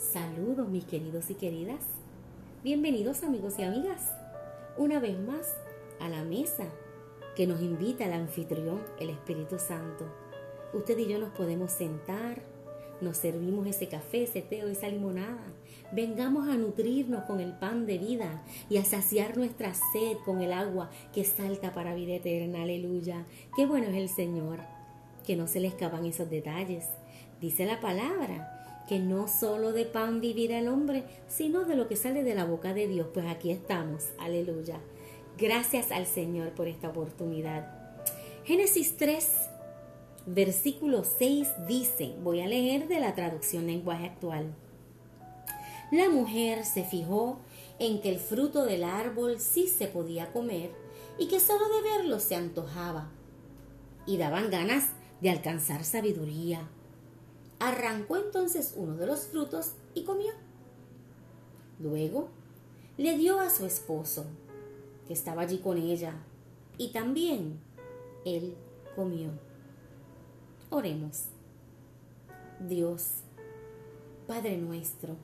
Saludos mis queridos y queridas. Bienvenidos amigos y amigas. Una vez más a la mesa que nos invita el anfitrión, el Espíritu Santo. Usted y yo nos podemos sentar, nos servimos ese café, ese té o esa limonada. Vengamos a nutrirnos con el pan de vida y a saciar nuestra sed con el agua que salta para vida eterna. Aleluya. Qué bueno es el Señor. Que no se le escapan esos detalles. Dice la palabra que no solo de pan vivirá el hombre, sino de lo que sale de la boca de Dios. Pues aquí estamos, aleluya. Gracias al Señor por esta oportunidad. Génesis 3, versículo 6 dice, voy a leer de la traducción lenguaje actual. La mujer se fijó en que el fruto del árbol sí se podía comer y que solo de verlo se antojaba y daban ganas de alcanzar sabiduría. Arrancó entonces uno de los frutos y comió. Luego le dio a su esposo, que estaba allí con ella, y también él comió. Oremos. Dios, Padre nuestro,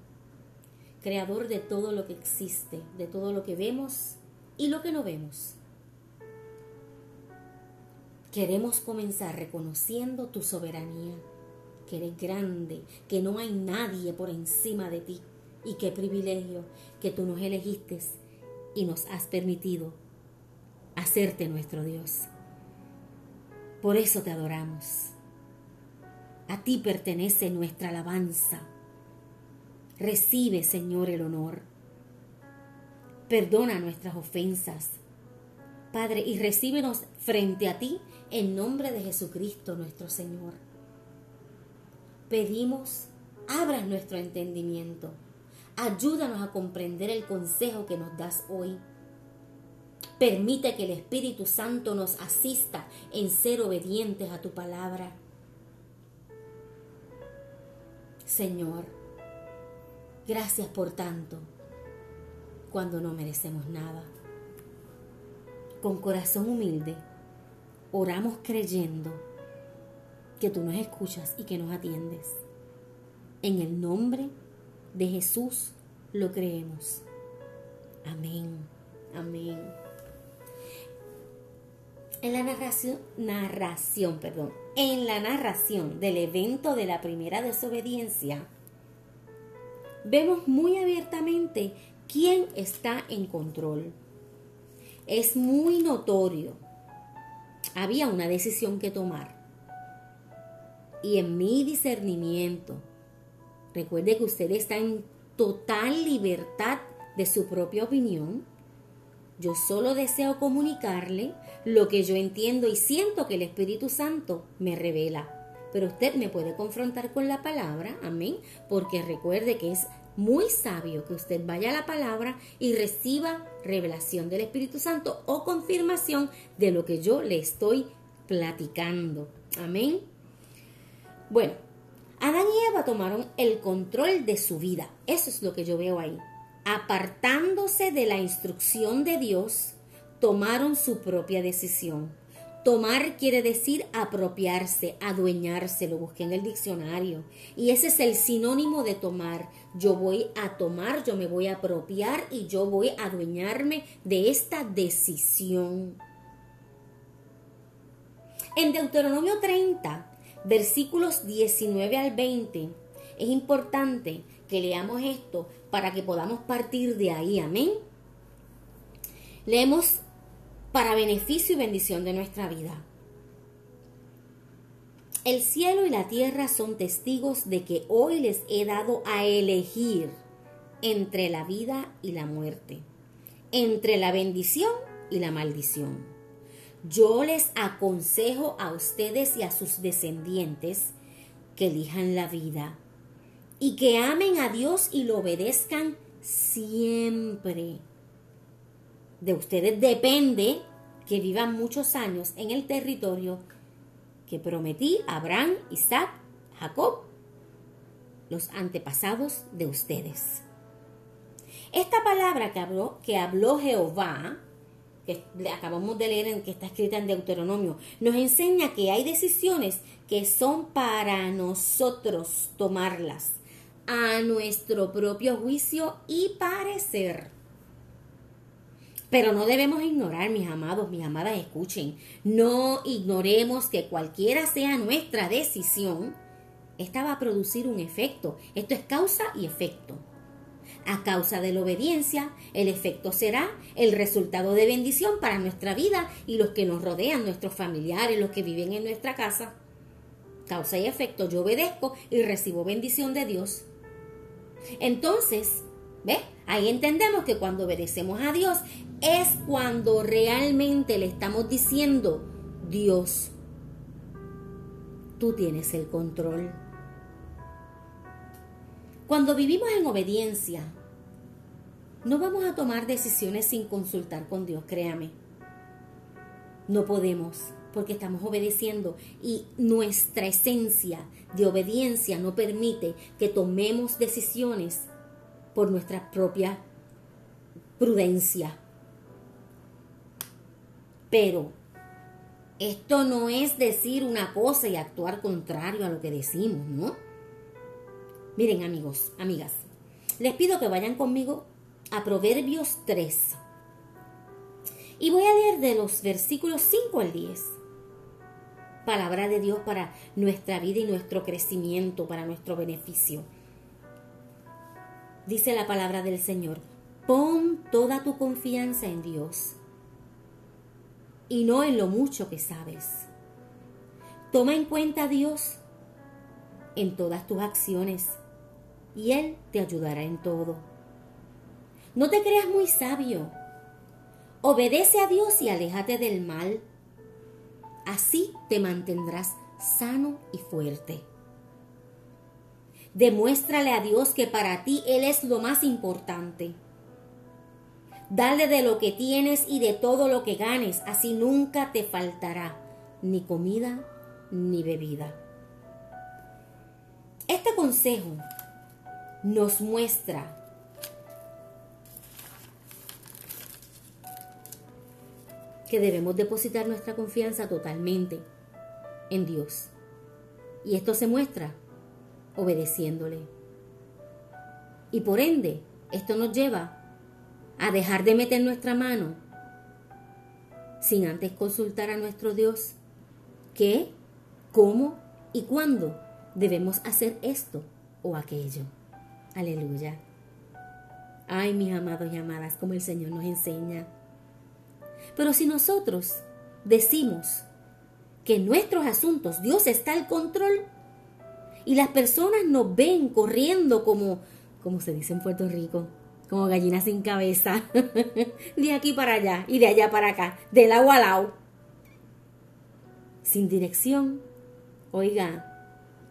Creador de todo lo que existe, de todo lo que vemos y lo que no vemos. Queremos comenzar reconociendo tu soberanía que eres grande, que no hay nadie por encima de ti. Y qué privilegio que tú nos elegiste y nos has permitido hacerte nuestro Dios. Por eso te adoramos. A ti pertenece nuestra alabanza. Recibe, Señor, el honor. Perdona nuestras ofensas. Padre, y recíbenos frente a ti en nombre de Jesucristo nuestro Señor pedimos, abras nuestro entendimiento. Ayúdanos a comprender el consejo que nos das hoy. Permite que el Espíritu Santo nos asista en ser obedientes a tu palabra. Señor, gracias por tanto cuando no merecemos nada. Con corazón humilde, oramos creyendo que tú nos escuchas y que nos atiendes. En el nombre de Jesús lo creemos. Amén. Amén. En la narración, narración, perdón, en la narración del evento de la primera desobediencia, vemos muy abiertamente quién está en control. Es muy notorio. Había una decisión que tomar y en mi discernimiento. Recuerde que usted está en total libertad de su propia opinión. Yo solo deseo comunicarle lo que yo entiendo y siento que el Espíritu Santo me revela. Pero usted me puede confrontar con la palabra, amén, porque recuerde que es muy sabio que usted vaya a la palabra y reciba revelación del Espíritu Santo o confirmación de lo que yo le estoy platicando. Amén. Bueno, Adán y Eva tomaron el control de su vida. Eso es lo que yo veo ahí. Apartándose de la instrucción de Dios, tomaron su propia decisión. Tomar quiere decir apropiarse, adueñarse, lo busqué en el diccionario. Y ese es el sinónimo de tomar. Yo voy a tomar, yo me voy a apropiar y yo voy a adueñarme de esta decisión. En Deuteronomio 30 versículos 19 al 20. Es importante que leamos esto para que podamos partir de ahí. Amén. Leemos para beneficio y bendición de nuestra vida. El cielo y la tierra son testigos de que hoy les he dado a elegir entre la vida y la muerte, entre la bendición y la maldición. Yo les aconsejo a ustedes y a sus descendientes que elijan la vida y que amen a Dios y lo obedezcan siempre. De ustedes depende que vivan muchos años en el territorio que prometí a Abraham, Isaac, Jacob, los antepasados de ustedes. Esta palabra que habló, que habló Jehová que acabamos de leer en que está escrita en Deuteronomio, nos enseña que hay decisiones que son para nosotros tomarlas, a nuestro propio juicio y parecer. Pero no debemos ignorar, mis amados, mis amadas, escuchen, no ignoremos que cualquiera sea nuestra decisión, esta va a producir un efecto. Esto es causa y efecto. A causa de la obediencia, el efecto será el resultado de bendición para nuestra vida y los que nos rodean, nuestros familiares, los que viven en nuestra casa. Causa y efecto, yo obedezco y recibo bendición de Dios. Entonces, ¿ve? Ahí entendemos que cuando obedecemos a Dios es cuando realmente le estamos diciendo, Dios, tú tienes el control. Cuando vivimos en obediencia, no vamos a tomar decisiones sin consultar con Dios, créame. No podemos, porque estamos obedeciendo y nuestra esencia de obediencia no permite que tomemos decisiones por nuestra propia prudencia. Pero esto no es decir una cosa y actuar contrario a lo que decimos, ¿no? Miren amigos, amigas, les pido que vayan conmigo a Proverbios 3. Y voy a leer de los versículos 5 al 10. Palabra de Dios para nuestra vida y nuestro crecimiento, para nuestro beneficio. Dice la palabra del Señor, pon toda tu confianza en Dios y no en lo mucho que sabes. Toma en cuenta a Dios en todas tus acciones y Él te ayudará en todo. No te creas muy sabio. Obedece a Dios y aléjate del mal. Así te mantendrás sano y fuerte. Demuéstrale a Dios que para ti Él es lo más importante. Dale de lo que tienes y de todo lo que ganes, así nunca te faltará ni comida ni bebida. Este consejo nos muestra que debemos depositar nuestra confianza totalmente en Dios. Y esto se muestra obedeciéndole. Y por ende, esto nos lleva a dejar de meter nuestra mano sin antes consultar a nuestro Dios qué, cómo y cuándo debemos hacer esto o aquello. Aleluya. Ay, mis amados y amadas, como el Señor nos enseña. Pero si nosotros decimos que en nuestros asuntos Dios está al control y las personas nos ven corriendo como, como se dice en Puerto Rico, como gallinas sin cabeza, de aquí para allá y de allá para acá, del agua al lado, sin dirección, oiga,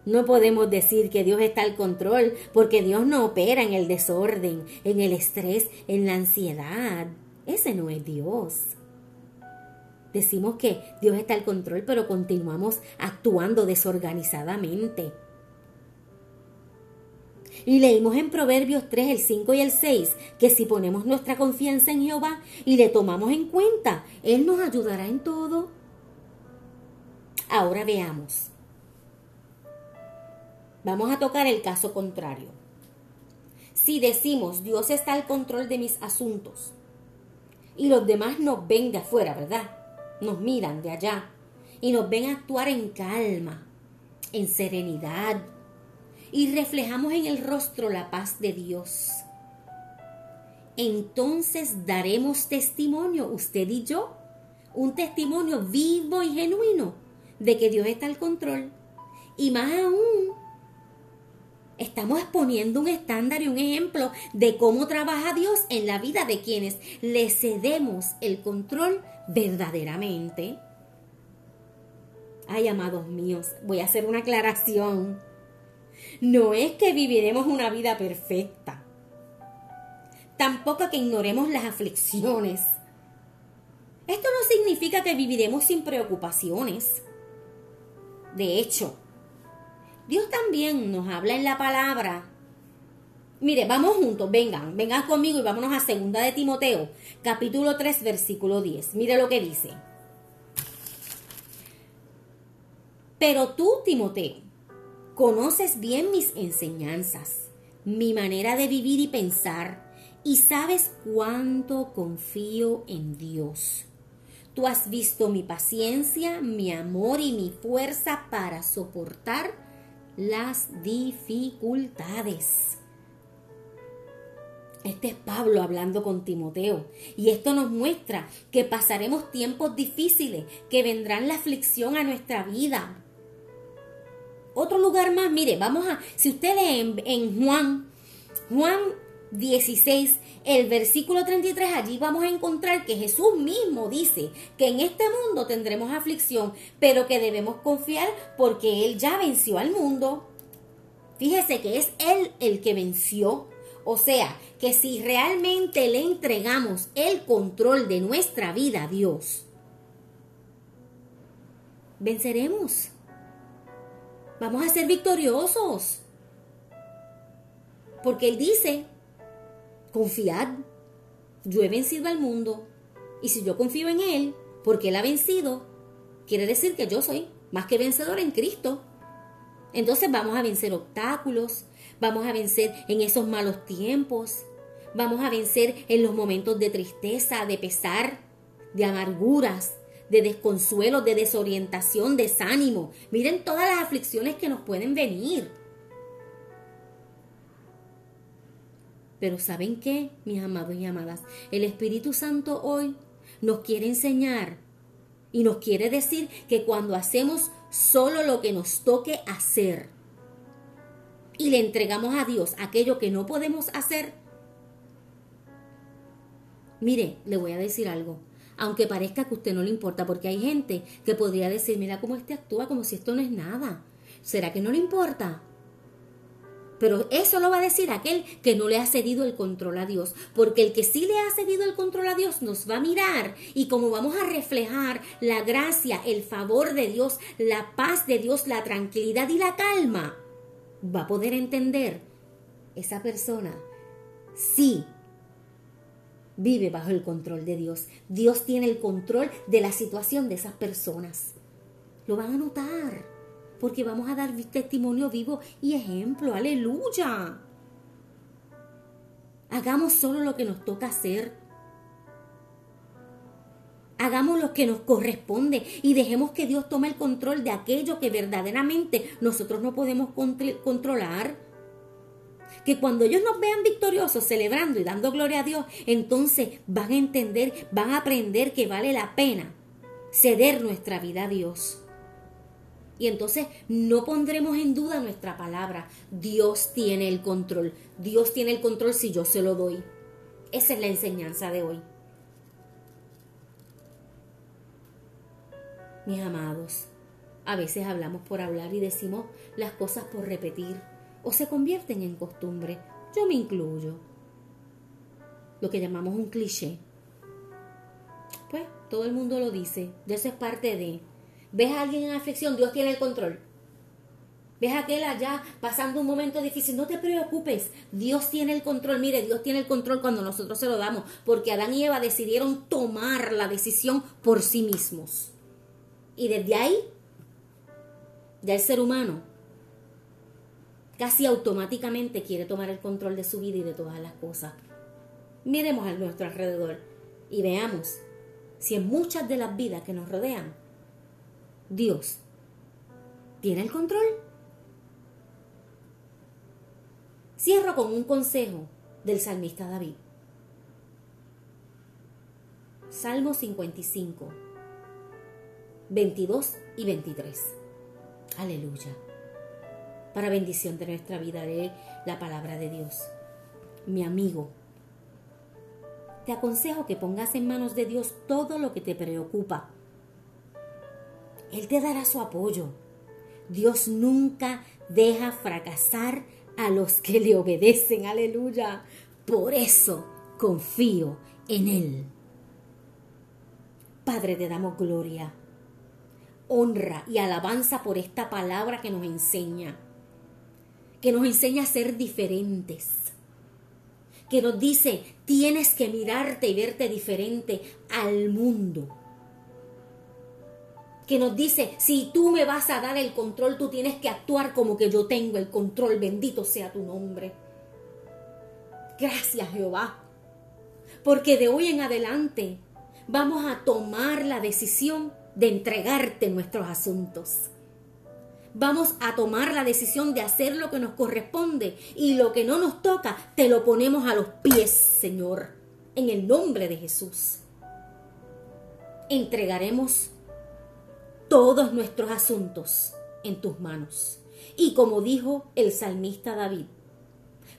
no podemos decir que Dios está al control, porque Dios no opera en el desorden, en el estrés, en la ansiedad. Ese no es Dios. Decimos que Dios está al control, pero continuamos actuando desorganizadamente. Y leímos en Proverbios 3, el 5 y el 6, que si ponemos nuestra confianza en Jehová y le tomamos en cuenta, Él nos ayudará en todo. Ahora veamos. Vamos a tocar el caso contrario. Si decimos Dios está al control de mis asuntos y los demás nos ven de afuera, ¿verdad? Nos miran de allá y nos ven actuar en calma, en serenidad y reflejamos en el rostro la paz de Dios. Entonces daremos testimonio, usted y yo, un testimonio vivo y genuino de que Dios está al control. Y más aún, Estamos exponiendo un estándar y un ejemplo de cómo trabaja Dios en la vida de quienes le cedemos el control verdaderamente. Ay, amados míos, voy a hacer una aclaración. No es que viviremos una vida perfecta. Tampoco que ignoremos las aflicciones. Esto no significa que viviremos sin preocupaciones. De hecho, Dios también nos habla en la palabra. Mire, vamos juntos, vengan, vengan conmigo y vámonos a segunda de Timoteo, capítulo 3, versículo 10. Mire lo que dice. Pero tú, Timoteo, conoces bien mis enseñanzas, mi manera de vivir y pensar y sabes cuánto confío en Dios. Tú has visto mi paciencia, mi amor y mi fuerza para soportar las dificultades. Este es Pablo hablando con Timoteo. Y esto nos muestra que pasaremos tiempos difíciles, que vendrán la aflicción a nuestra vida. Otro lugar más, mire, vamos a, si usted lee en, en Juan, Juan 16, el versículo 33, allí vamos a encontrar que Jesús mismo dice que en este mundo tendremos aflicción, pero que debemos confiar porque Él ya venció al mundo. Fíjese que es Él el que venció. O sea, que si realmente le entregamos el control de nuestra vida a Dios, venceremos. Vamos a ser victoriosos. Porque Él dice confiad, yo he vencido al mundo, y si yo confío en Él, porque Él ha vencido, quiere decir que yo soy más que vencedor en Cristo. Entonces vamos a vencer obstáculos, vamos a vencer en esos malos tiempos, vamos a vencer en los momentos de tristeza, de pesar, de amarguras, de desconsuelo, de desorientación, desánimo. Miren todas las aflicciones que nos pueden venir. Pero ¿saben qué, mis amados y amadas? El Espíritu Santo hoy nos quiere enseñar y nos quiere decir que cuando hacemos solo lo que nos toque hacer y le entregamos a Dios aquello que no podemos hacer, mire, le voy a decir algo. Aunque parezca que a usted no le importa, porque hay gente que podría decir, mira cómo este actúa como si esto no es nada. ¿Será que no le importa? Pero eso lo va a decir aquel que no le ha cedido el control a Dios, porque el que sí le ha cedido el control a Dios nos va a mirar y como vamos a reflejar la gracia, el favor de Dios, la paz de Dios, la tranquilidad y la calma, va a poder entender esa persona sí vive bajo el control de Dios. Dios tiene el control de la situación de esas personas. Lo van a notar porque vamos a dar testimonio vivo y ejemplo. Aleluya. Hagamos solo lo que nos toca hacer. Hagamos lo que nos corresponde y dejemos que Dios tome el control de aquello que verdaderamente nosotros no podemos controlar. Que cuando ellos nos vean victoriosos, celebrando y dando gloria a Dios, entonces van a entender, van a aprender que vale la pena ceder nuestra vida a Dios. Y entonces no pondremos en duda nuestra palabra. Dios tiene el control. Dios tiene el control si yo se lo doy. Esa es la enseñanza de hoy. Mis amados, a veces hablamos por hablar y decimos las cosas por repetir o se convierten en costumbre. Yo me incluyo. Lo que llamamos un cliché. Pues todo el mundo lo dice. De eso es parte de ves a alguien en aflicción, Dios tiene el control. Ves a aquel allá pasando un momento difícil, no te preocupes, Dios tiene el control. Mire, Dios tiene el control cuando nosotros se lo damos, porque Adán y Eva decidieron tomar la decisión por sí mismos. Y desde ahí, ya el ser humano casi automáticamente quiere tomar el control de su vida y de todas las cosas. Miremos a nuestro alrededor y veamos si en muchas de las vidas que nos rodean Dios tiene el control. Cierro con un consejo del salmista David. Salmo 55, 22 y 23. Aleluya. Para bendición de nuestra vida de la palabra de Dios. Mi amigo, te aconsejo que pongas en manos de Dios todo lo que te preocupa él te dará su apoyo. Dios nunca deja fracasar a los que le obedecen. Aleluya. Por eso confío en Él. Padre, te damos gloria, honra y alabanza por esta palabra que nos enseña, que nos enseña a ser diferentes, que nos dice, tienes que mirarte y verte diferente al mundo que nos dice, si tú me vas a dar el control, tú tienes que actuar como que yo tengo el control, bendito sea tu nombre. Gracias Jehová. Porque de hoy en adelante vamos a tomar la decisión de entregarte nuestros asuntos. Vamos a tomar la decisión de hacer lo que nos corresponde y lo que no nos toca, te lo ponemos a los pies, Señor, en el nombre de Jesús. Entregaremos todos nuestros asuntos en tus manos. Y como dijo el salmista David,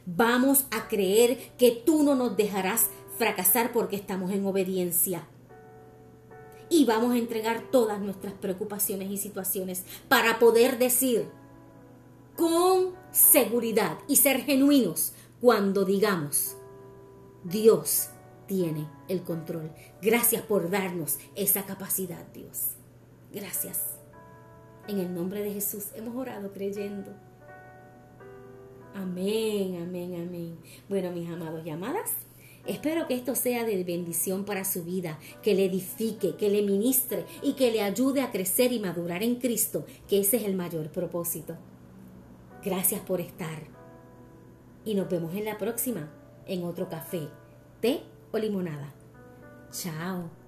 vamos a creer que tú no nos dejarás fracasar porque estamos en obediencia. Y vamos a entregar todas nuestras preocupaciones y situaciones para poder decir con seguridad y ser genuinos cuando digamos, Dios tiene el control. Gracias por darnos esa capacidad, Dios. Gracias. En el nombre de Jesús hemos orado creyendo. Amén, amén, amén. Bueno, mis amados y amadas, espero que esto sea de bendición para su vida, que le edifique, que le ministre y que le ayude a crecer y madurar en Cristo, que ese es el mayor propósito. Gracias por estar. Y nos vemos en la próxima, en otro café, té o limonada. Chao.